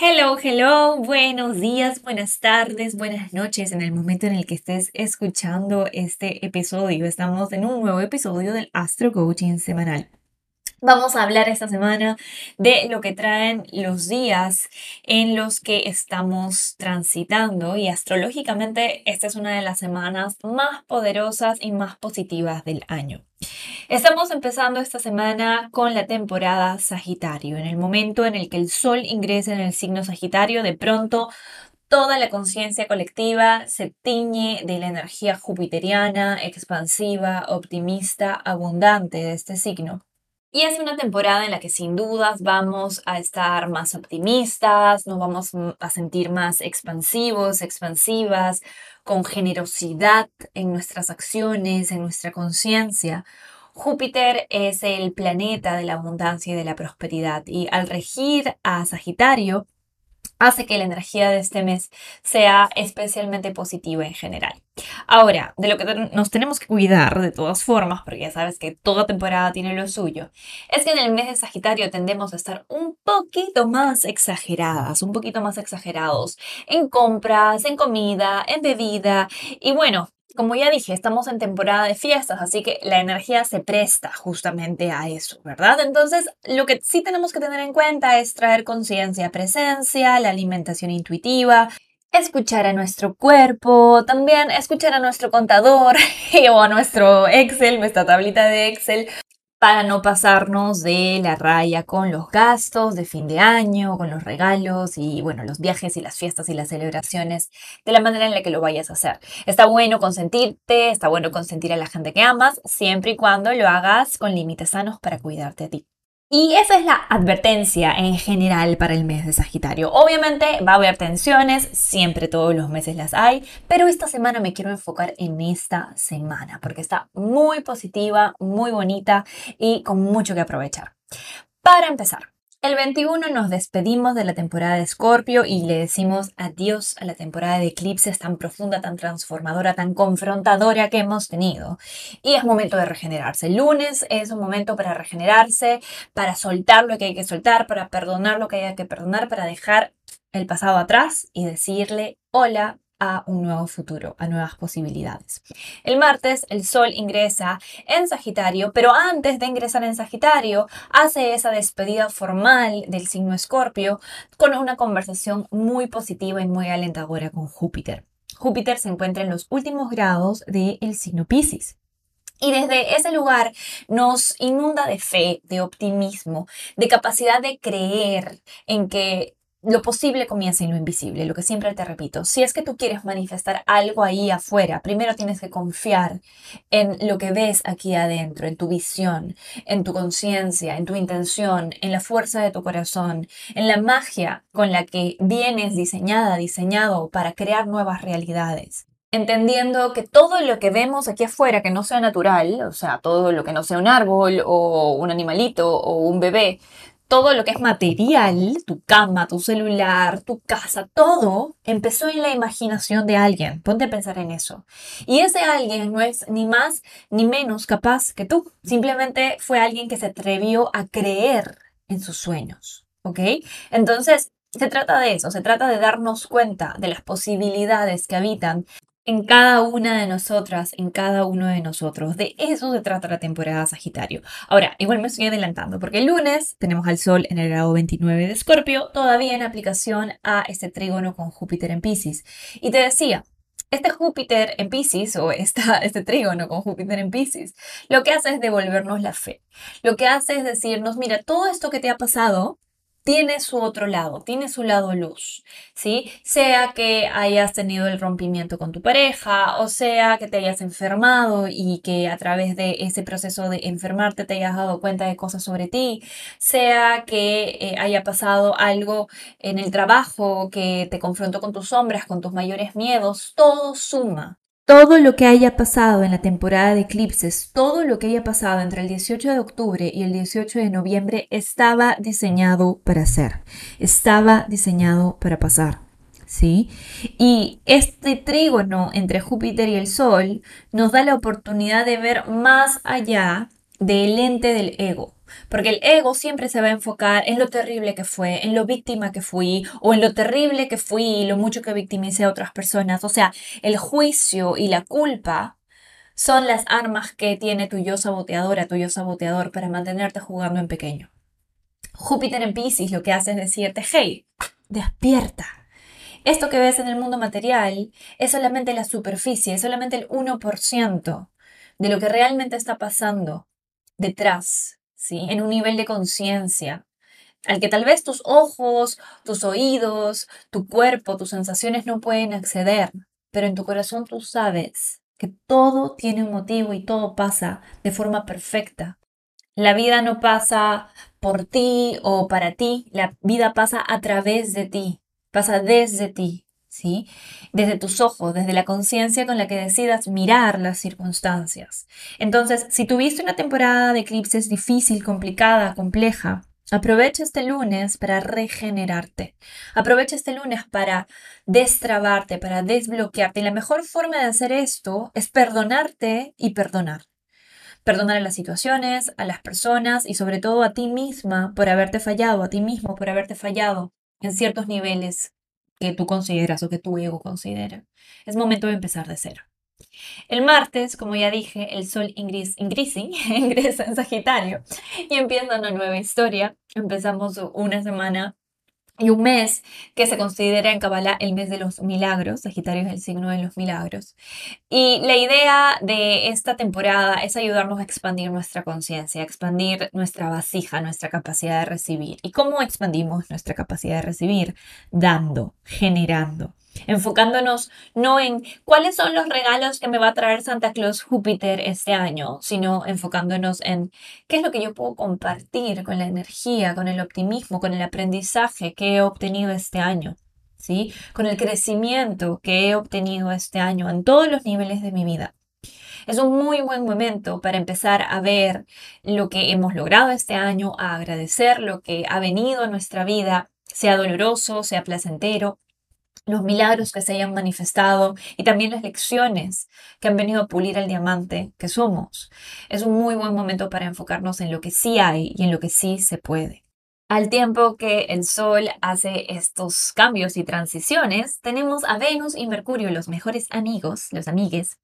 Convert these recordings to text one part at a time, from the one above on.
Hello, hello, buenos días, buenas tardes, buenas noches en el momento en el que estés escuchando este episodio. Estamos en un nuevo episodio del Astro Coaching semanal. Vamos a hablar esta semana de lo que traen los días en los que estamos transitando y astrológicamente esta es una de las semanas más poderosas y más positivas del año. Estamos empezando esta semana con la temporada Sagitario. En el momento en el que el Sol ingresa en el signo Sagitario, de pronto toda la conciencia colectiva se tiñe de la energía jupiteriana, expansiva, optimista, abundante de este signo. Y es una temporada en la que sin dudas vamos a estar más optimistas, nos vamos a sentir más expansivos, expansivas, con generosidad en nuestras acciones, en nuestra conciencia. Júpiter es el planeta de la abundancia y de la prosperidad y al regir a Sagitario, hace que la energía de este mes sea especialmente positiva en general. Ahora, de lo que nos tenemos que cuidar de todas formas, porque ya sabes que toda temporada tiene lo suyo, es que en el mes de Sagitario tendemos a estar un poquito más exageradas, un poquito más exagerados en compras, en comida, en bebida y bueno, como ya dije, estamos en temporada de fiestas, así que la energía se presta justamente a eso, ¿verdad? Entonces, lo que sí tenemos que tener en cuenta es traer conciencia, presencia, la alimentación intuitiva, escuchar a nuestro cuerpo, también escuchar a nuestro contador o a nuestro Excel, nuestra tablita de Excel, para no pasarnos de la raya con los gastos de fin de año, con los regalos y bueno, los viajes y las fiestas y las celebraciones de la manera en la que lo vayas a hacer. Está bueno consentirte, está bueno consentir a la gente que amas, siempre y cuando lo hagas con límites sanos para cuidarte a ti. Y esa es la advertencia en general para el mes de Sagitario. Obviamente va a haber tensiones, siempre todos los meses las hay, pero esta semana me quiero enfocar en esta semana porque está muy positiva, muy bonita y con mucho que aprovechar. Para empezar, el 21 nos despedimos de la temporada de Escorpio y le decimos adiós a la temporada de eclipses tan profunda, tan transformadora, tan confrontadora que hemos tenido. Y es momento de regenerarse. El lunes es un momento para regenerarse, para soltar lo que hay que soltar, para perdonar lo que hay que perdonar, para dejar el pasado atrás y decirle hola a un nuevo futuro, a nuevas posibilidades. El martes el Sol ingresa en Sagitario, pero antes de ingresar en Sagitario hace esa despedida formal del signo Escorpio con una conversación muy positiva y muy alentadora con Júpiter. Júpiter se encuentra en los últimos grados del signo Pisces. Y desde ese lugar nos inunda de fe, de optimismo, de capacidad de creer en que lo posible comienza en lo invisible, lo que siempre te repito. Si es que tú quieres manifestar algo ahí afuera, primero tienes que confiar en lo que ves aquí adentro, en tu visión, en tu conciencia, en tu intención, en la fuerza de tu corazón, en la magia con la que vienes diseñada, diseñado para crear nuevas realidades entendiendo que todo lo que vemos aquí afuera que no sea natural, o sea, todo lo que no sea un árbol o un animalito o un bebé, todo lo que es material, tu cama, tu celular, tu casa, todo empezó en la imaginación de alguien. Ponte a pensar en eso. Y ese alguien no es ni más ni menos capaz que tú. Simplemente fue alguien que se atrevió a creer en sus sueños. ¿Ok? Entonces, se trata de eso, se trata de darnos cuenta de las posibilidades que habitan en cada una de nosotras, en cada uno de nosotros. De eso se trata la temporada Sagitario. Ahora, igual me estoy adelantando porque el lunes tenemos al Sol en el grado 29 de Escorpio, todavía en aplicación a este trígono con Júpiter en Pisces. Y te decía, este Júpiter en Pisces o este trígono con Júpiter en Pisces, lo que hace es devolvernos la fe. Lo que hace es decirnos, mira, todo esto que te ha pasado tiene su otro lado, tiene su lado luz, ¿sí? Sea que hayas tenido el rompimiento con tu pareja, o sea que te hayas enfermado y que a través de ese proceso de enfermarte te hayas dado cuenta de cosas sobre ti, sea que eh, haya pasado algo en el trabajo que te confrontó con tus sombras, con tus mayores miedos, todo suma, todo lo que haya pasado en la temporada de eclipses, todo lo que haya pasado entre el 18 de octubre y el 18 de noviembre estaba diseñado para ser, estaba diseñado para pasar. ¿Sí? Y este trígono entre Júpiter y el Sol nos da la oportunidad de ver más allá del ente del ego. Porque el ego siempre se va a enfocar en lo terrible que fue, en lo víctima que fui, o en lo terrible que fui y lo mucho que victimicé a otras personas. O sea, el juicio y la culpa son las armas que tiene tu yo saboteadora, tu yo saboteador, para mantenerte jugando en pequeño. Júpiter en Pisces lo que hace es decirte, hey, despierta. Esto que ves en el mundo material es solamente la superficie, es solamente el 1% de lo que realmente está pasando detrás en un nivel de conciencia al que tal vez tus ojos, tus oídos, tu cuerpo, tus sensaciones no pueden acceder, pero en tu corazón tú sabes que todo tiene un motivo y todo pasa de forma perfecta. La vida no pasa por ti o para ti, la vida pasa a través de ti, pasa desde ti. Desde tus ojos, desde la conciencia con la que decidas mirar las circunstancias. Entonces, si tuviste una temporada de eclipses difícil, complicada, compleja, Aprovecha este lunes para regenerarte. Aprovecha este lunes para destrabarte, para desbloquearte. Y la mejor forma de hacer esto es perdonarte y perdonar. Perdonar a las situaciones, a las personas y sobre todo a ti misma por haberte fallado, a ti mismo por haberte fallado en ciertos niveles que tú consideras o que tu ego considera. Es momento de empezar de cero. El martes, como ya dije, el sol ingresa, ingresa en Sagitario y empieza una nueva historia. Empezamos una semana y un mes que se considera en Kabbalah el mes de los milagros. Sagitario es el signo de los milagros. Y la idea de esta temporada es ayudarnos a expandir nuestra conciencia, expandir nuestra vasija, nuestra capacidad de recibir. ¿Y cómo expandimos nuestra capacidad de recibir? Dando, generando enfocándonos no en cuáles son los regalos que me va a traer Santa Claus Júpiter este año, sino enfocándonos en qué es lo que yo puedo compartir con la energía, con el optimismo, con el aprendizaje que he obtenido este año. ¿Sí? Con el crecimiento que he obtenido este año en todos los niveles de mi vida. Es un muy buen momento para empezar a ver lo que hemos logrado este año, a agradecer lo que ha venido a nuestra vida, sea doloroso, sea placentero, los milagros que se hayan manifestado y también las lecciones que han venido a pulir el diamante que somos. Es un muy buen momento para enfocarnos en lo que sí hay y en lo que sí se puede. Al tiempo que el Sol hace estos cambios y transiciones, tenemos a Venus y Mercurio, los mejores amigos, los amigues,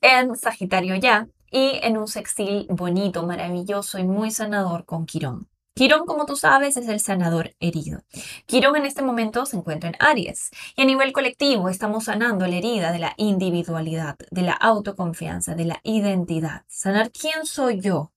en Sagitario ya y en un sextil bonito, maravilloso y muy sanador con Quirón. Quirón, como tú sabes, es el sanador herido. Quirón en este momento se encuentra en Aries y a nivel colectivo estamos sanando la herida de la individualidad, de la autoconfianza, de la identidad. Sanar quién soy yo,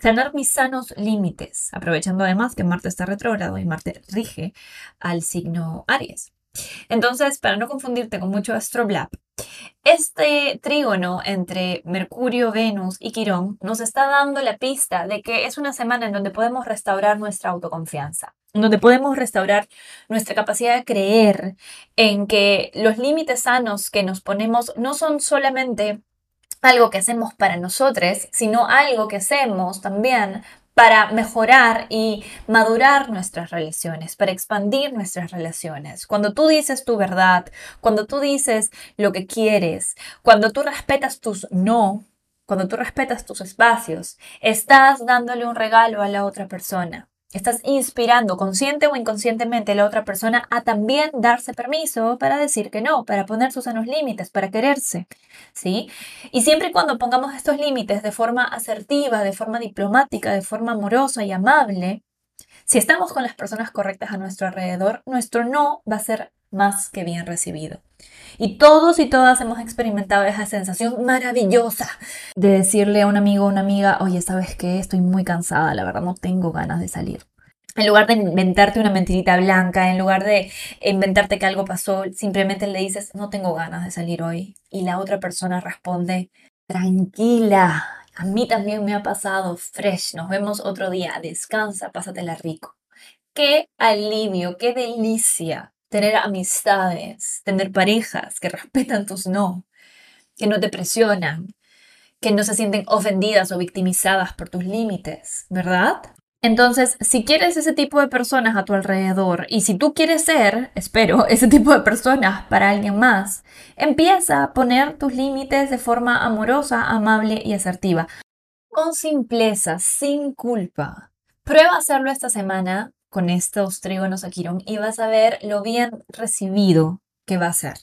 sanar mis sanos límites, aprovechando además que Marte está retrógrado y Marte rige al signo Aries. Entonces, para no confundirte con mucho astroblab, este trígono entre Mercurio, Venus y Quirón nos está dando la pista de que es una semana en donde podemos restaurar nuestra autoconfianza, en donde podemos restaurar nuestra capacidad de creer en que los límites sanos que nos ponemos no son solamente algo que hacemos para nosotros, sino algo que hacemos también para mejorar y madurar nuestras relaciones, para expandir nuestras relaciones. Cuando tú dices tu verdad, cuando tú dices lo que quieres, cuando tú respetas tus no, cuando tú respetas tus espacios, estás dándole un regalo a la otra persona. Estás inspirando consciente o inconscientemente a la otra persona a también darse permiso para decir que no, para poner sus sanos límites, para quererse, ¿sí? Y siempre y cuando pongamos estos límites de forma asertiva, de forma diplomática, de forma amorosa y amable, si estamos con las personas correctas a nuestro alrededor, nuestro no va a ser más que bien recibido. Y todos y todas hemos experimentado esa sensación maravillosa de decirle a un amigo o una amiga, oye, ¿sabes qué? Estoy muy cansada, la verdad no tengo ganas de salir. En lugar de inventarte una mentirita blanca, en lugar de inventarte que algo pasó, simplemente le dices, no tengo ganas de salir hoy. Y la otra persona responde, tranquila, a mí también me ha pasado, fresh, nos vemos otro día, descansa, pásatela rico. Qué alivio, qué delicia tener amistades, tener parejas que respetan tus no, que no te presionan, que no se sienten ofendidas o victimizadas por tus límites, ¿verdad? Entonces, si quieres ese tipo de personas a tu alrededor y si tú quieres ser, espero, ese tipo de personas para alguien más, empieza a poner tus límites de forma amorosa, amable y asertiva. Con simpleza, sin culpa. Prueba hacerlo esta semana con estos trígonos a Quirón y vas a ver lo bien recibido que va a ser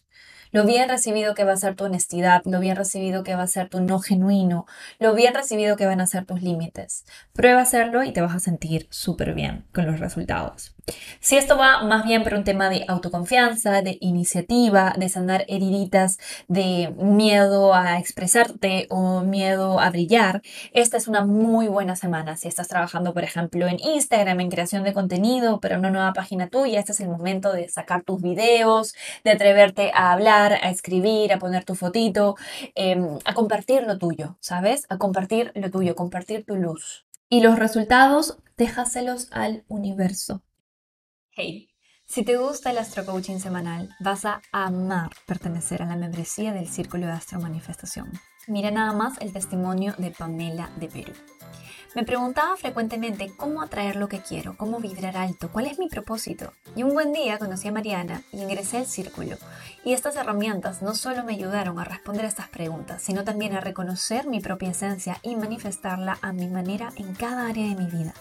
lo bien recibido que va a ser tu honestidad, lo bien recibido que va a ser tu no genuino, lo bien recibido que van a ser tus límites. Prueba a hacerlo y te vas a sentir súper bien con los resultados. Si esto va más bien por un tema de autoconfianza, de iniciativa, de sanar heriditas, de miedo a expresarte o miedo a brillar, esta es una muy buena semana. Si estás trabajando, por ejemplo, en Instagram, en creación de contenido, pero una nueva página tuya, este es el momento de sacar tus videos, de atreverte a hablar, a escribir, a poner tu fotito, em, a compartir lo tuyo, ¿sabes? A compartir lo tuyo, compartir tu luz. Y los resultados, déjaselos al universo. Hey, si te gusta el Astro Coaching semanal, vas a amar pertenecer a la membresía del Círculo de Astro Manifestación. Mira nada más el testimonio de Pamela de Perú. Me preguntaba frecuentemente cómo atraer lo que quiero, cómo vibrar alto, cuál es mi propósito. Y un buen día conocí a Mariana y ingresé al círculo. Y estas herramientas no solo me ayudaron a responder a estas preguntas, sino también a reconocer mi propia esencia y manifestarla a mi manera en cada área de mi vida.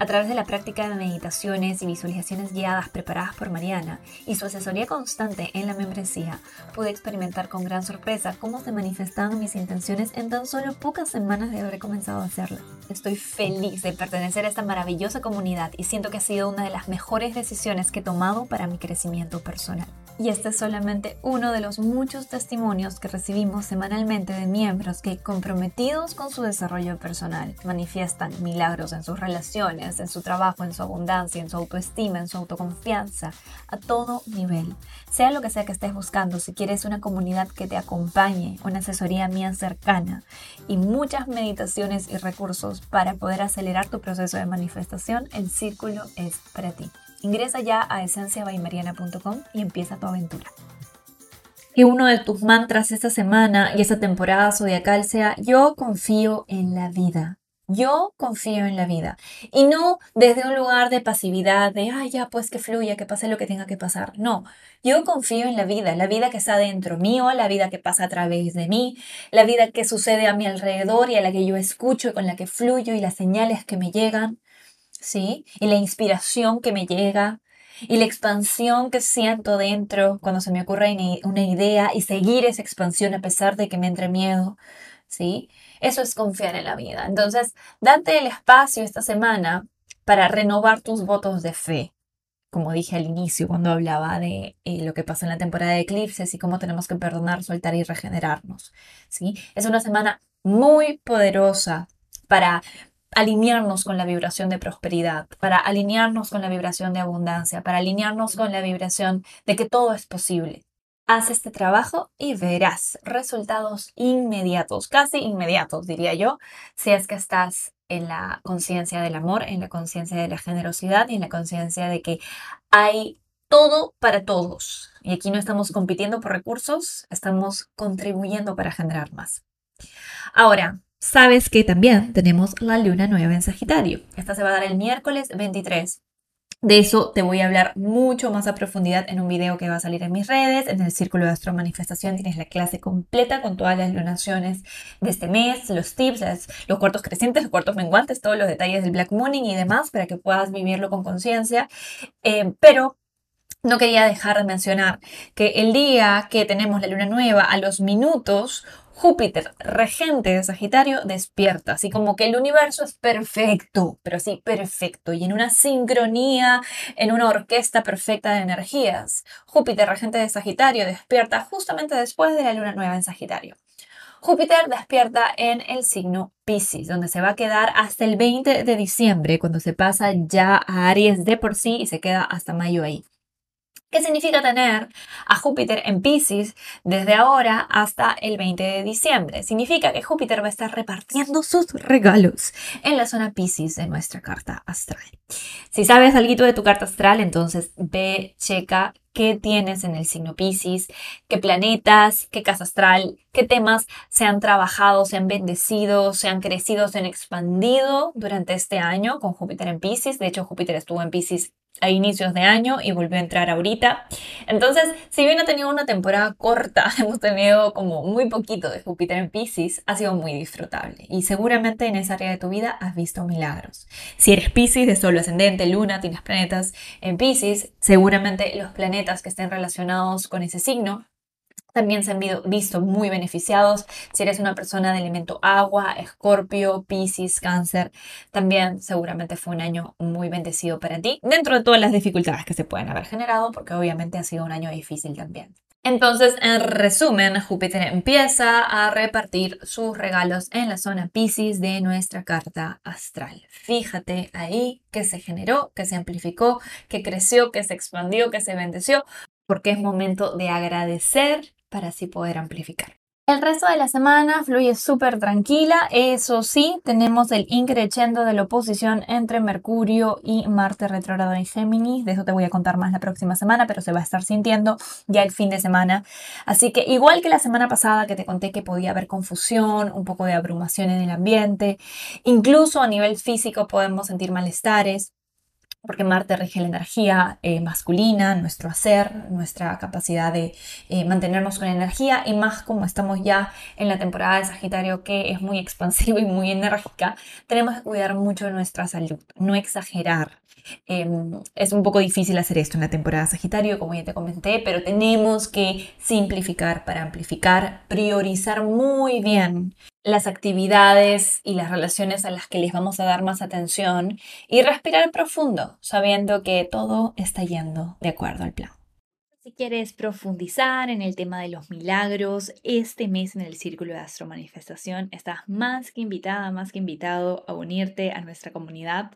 A través de la práctica de meditaciones y visualizaciones guiadas preparadas por Mariana y su asesoría constante en la membresía, pude experimentar con gran sorpresa cómo se manifestaban mis intenciones en tan solo pocas semanas de haber comenzado a hacerlo. Estoy feliz de pertenecer a esta maravillosa comunidad y siento que ha sido una de las mejores decisiones que he tomado para mi crecimiento personal. Y este es solamente uno de los muchos testimonios que recibimos semanalmente de miembros que, comprometidos con su desarrollo personal, manifiestan milagros en sus relaciones, en su trabajo, en su abundancia, en su autoestima, en su autoconfianza, a todo nivel. Sea lo que sea que estés buscando, si quieres una comunidad que te acompañe, una asesoría mía cercana y muchas meditaciones y recursos para poder acelerar tu proceso de manifestación, el círculo es para ti. Ingresa ya a esenciabaimariana.com y empieza tu aventura. Que uno de tus mantras esta semana y esta temporada zodiacal sea yo confío en la vida. Yo confío en la vida. Y no desde un lugar de pasividad, de, ay, ya, pues que fluya, que pase lo que tenga que pasar. No, yo confío en la vida, la vida que está dentro mío, la vida que pasa a través de mí, la vida que sucede a mi alrededor y a la que yo escucho y con la que fluyo y las señales que me llegan. ¿Sí? Y la inspiración que me llega y la expansión que siento dentro cuando se me ocurre una idea y seguir esa expansión a pesar de que me entre miedo, ¿sí? Eso es confiar en la vida. Entonces, date el espacio esta semana para renovar tus votos de fe. Como dije al inicio cuando hablaba de eh, lo que pasa en la temporada de eclipses y cómo tenemos que perdonar, soltar y regenerarnos, ¿sí? Es una semana muy poderosa para alinearnos con la vibración de prosperidad, para alinearnos con la vibración de abundancia, para alinearnos con la vibración de que todo es posible. Haz este trabajo y verás resultados inmediatos, casi inmediatos, diría yo, si es que estás en la conciencia del amor, en la conciencia de la generosidad y en la conciencia de que hay todo para todos. Y aquí no estamos compitiendo por recursos, estamos contribuyendo para generar más. Ahora, sabes que también tenemos la luna nueva en Sagitario. Esta se va a dar el miércoles 23. De eso te voy a hablar mucho más a profundidad en un video que va a salir en mis redes. En el Círculo de Astro Manifestación tienes la clase completa con todas las lunaciones de este mes, los tips, los cuartos crecientes, los cuartos menguantes, todos los detalles del Black Mooning y demás para que puedas vivirlo con conciencia. Eh, pero no quería dejar de mencionar que el día que tenemos la luna nueva, a los minutos, Júpiter, regente de Sagitario, despierta, así como que el universo es perfecto, pero así perfecto, y en una sincronía, en una orquesta perfecta de energías. Júpiter, regente de Sagitario, despierta justamente después de la luna nueva en Sagitario. Júpiter despierta en el signo Pisces, donde se va a quedar hasta el 20 de diciembre, cuando se pasa ya a Aries de por sí y se queda hasta mayo ahí. ¿Qué significa tener a Júpiter en Pisces desde ahora hasta el 20 de diciembre? Significa que Júpiter va a estar repartiendo sus regalos en la zona Pisces de nuestra carta astral. Si sabes algo de tu carta astral, entonces ve, checa qué tienes en el signo Pisces, qué planetas, qué casa astral, qué temas se han trabajado, se han bendecido, se han crecido, se han expandido durante este año con Júpiter en Pisces. De hecho, Júpiter estuvo en Pisces a inicios de año y volvió a entrar ahorita. Entonces, si bien ha tenido una temporada corta, hemos tenido como muy poquito de Júpiter en Pisces, ha sido muy disfrutable y seguramente en esa área de tu vida has visto milagros. Si eres Pisces de solo ascendente, luna, tienes planetas en Pisces, seguramente los planetas que estén relacionados con ese signo también se han visto muy beneficiados. Si eres una persona de elemento agua, escorpio, piscis, cáncer, también seguramente fue un año muy bendecido para ti, dentro de todas las dificultades que se pueden haber generado, porque obviamente ha sido un año difícil también. Entonces, en resumen, Júpiter empieza a repartir sus regalos en la zona Pisces de nuestra carta astral. Fíjate ahí que se generó, que se amplificó, que creció, que se expandió, que se bendeció, porque es momento de agradecer para así poder amplificar. El resto de la semana fluye súper tranquila, eso sí, tenemos el increchendo de la oposición entre Mercurio y Marte retrógrado en Géminis, de eso te voy a contar más la próxima semana, pero se va a estar sintiendo ya el fin de semana. Así que igual que la semana pasada que te conté que podía haber confusión, un poco de abrumación en el ambiente, incluso a nivel físico podemos sentir malestares, porque Marte rige la energía eh, masculina, nuestro hacer, nuestra capacidad de eh, mantenernos con energía y más como estamos ya en la temporada de Sagitario que es muy expansiva y muy enérgica, tenemos que cuidar mucho nuestra salud, no exagerar. Em, es un poco difícil hacer esto en la temporada Sagitario, como ya te comenté, pero tenemos que simplificar para amplificar, priorizar muy bien las actividades y las relaciones a las que les vamos a dar más atención y respirar profundo, sabiendo que todo está yendo de acuerdo al plan. Si quieres profundizar en el tema de los milagros, este mes en el Círculo de Astro Manifestación estás más que invitada, más que invitado a unirte a nuestra comunidad.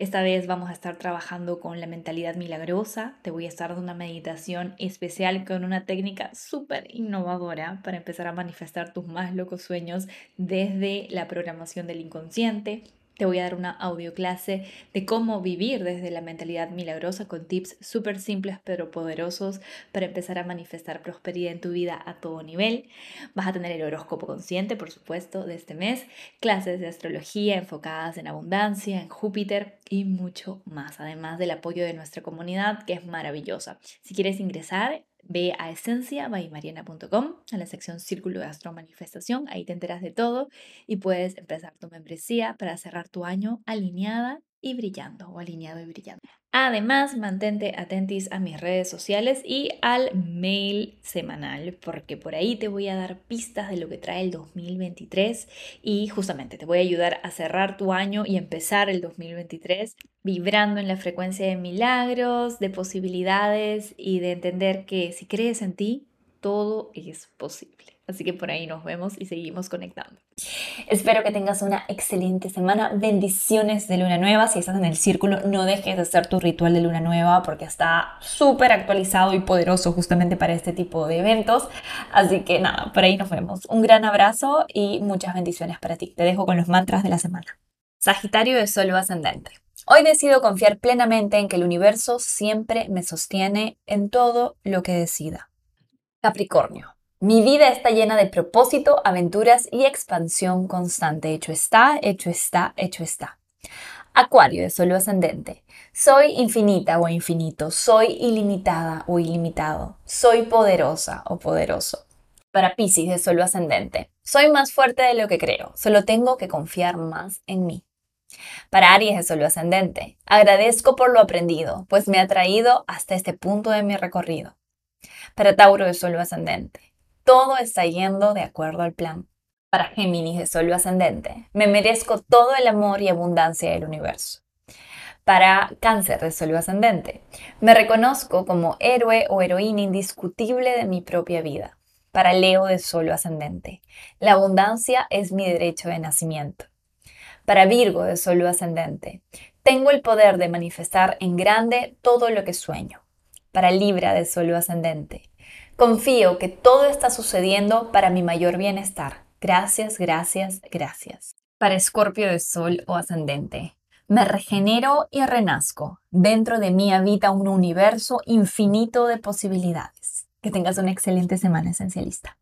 Esta vez vamos a estar trabajando con la mentalidad milagrosa. Te voy a estar dando una meditación especial con una técnica súper innovadora para empezar a manifestar tus más locos sueños desde la programación del inconsciente te voy a dar una audio clase de cómo vivir desde la mentalidad milagrosa con tips súper simples pero poderosos para empezar a manifestar prosperidad en tu vida a todo nivel. Vas a tener el horóscopo consciente, por supuesto, de este mes, clases de astrología enfocadas en abundancia, en Júpiter y mucho más, además del apoyo de nuestra comunidad que es maravillosa. Si quieres ingresar, Ve a esenciabaymariana.com, a la sección Círculo de Astro Manifestación, ahí te enteras de todo y puedes empezar tu membresía para cerrar tu año alineada y brillando o alineado y brillando. Además, mantente atentis a mis redes sociales y al mail semanal, porque por ahí te voy a dar pistas de lo que trae el 2023 y justamente te voy a ayudar a cerrar tu año y empezar el 2023 vibrando en la frecuencia de milagros, de posibilidades y de entender que si crees en ti, todo es posible. Así que por ahí nos vemos y seguimos conectando. Espero que tengas una excelente semana. Bendiciones de luna nueva. Si estás en el círculo, no dejes de hacer tu ritual de luna nueva porque está súper actualizado y poderoso justamente para este tipo de eventos. Así que nada, por ahí nos vemos. Un gran abrazo y muchas bendiciones para ti. Te dejo con los mantras de la semana. Sagitario de Sol ascendente. Hoy decido confiar plenamente en que el universo siempre me sostiene en todo lo que decida. Capricornio. Mi vida está llena de propósito, aventuras y expansión constante. Hecho está, hecho está, hecho está. Acuario de solo ascendente. Soy infinita o infinito. Soy ilimitada o ilimitado. Soy poderosa o poderoso. Para Pisces de solo ascendente. Soy más fuerte de lo que creo. Solo tengo que confiar más en mí. Para Aries de solo ascendente. Agradezco por lo aprendido, pues me ha traído hasta este punto de mi recorrido. Para Tauro de solo ascendente todo está yendo de acuerdo al plan. Para Géminis de Sol ascendente, me merezco todo el amor y abundancia del universo. Para Cáncer de Sol ascendente, me reconozco como héroe o heroína indiscutible de mi propia vida. Para Leo de Solo Ascendente. La abundancia es mi derecho de nacimiento. Para Virgo de Solo Ascendente. Tengo el poder de manifestar en grande todo lo que sueño. Para Libra de Solo Ascendente. Confío que todo está sucediendo para mi mayor bienestar. Gracias, gracias, gracias. Para Escorpio de Sol o Ascendente. Me regenero y renazco. Dentro de mí habita un universo infinito de posibilidades. Que tengas una excelente semana esencialista.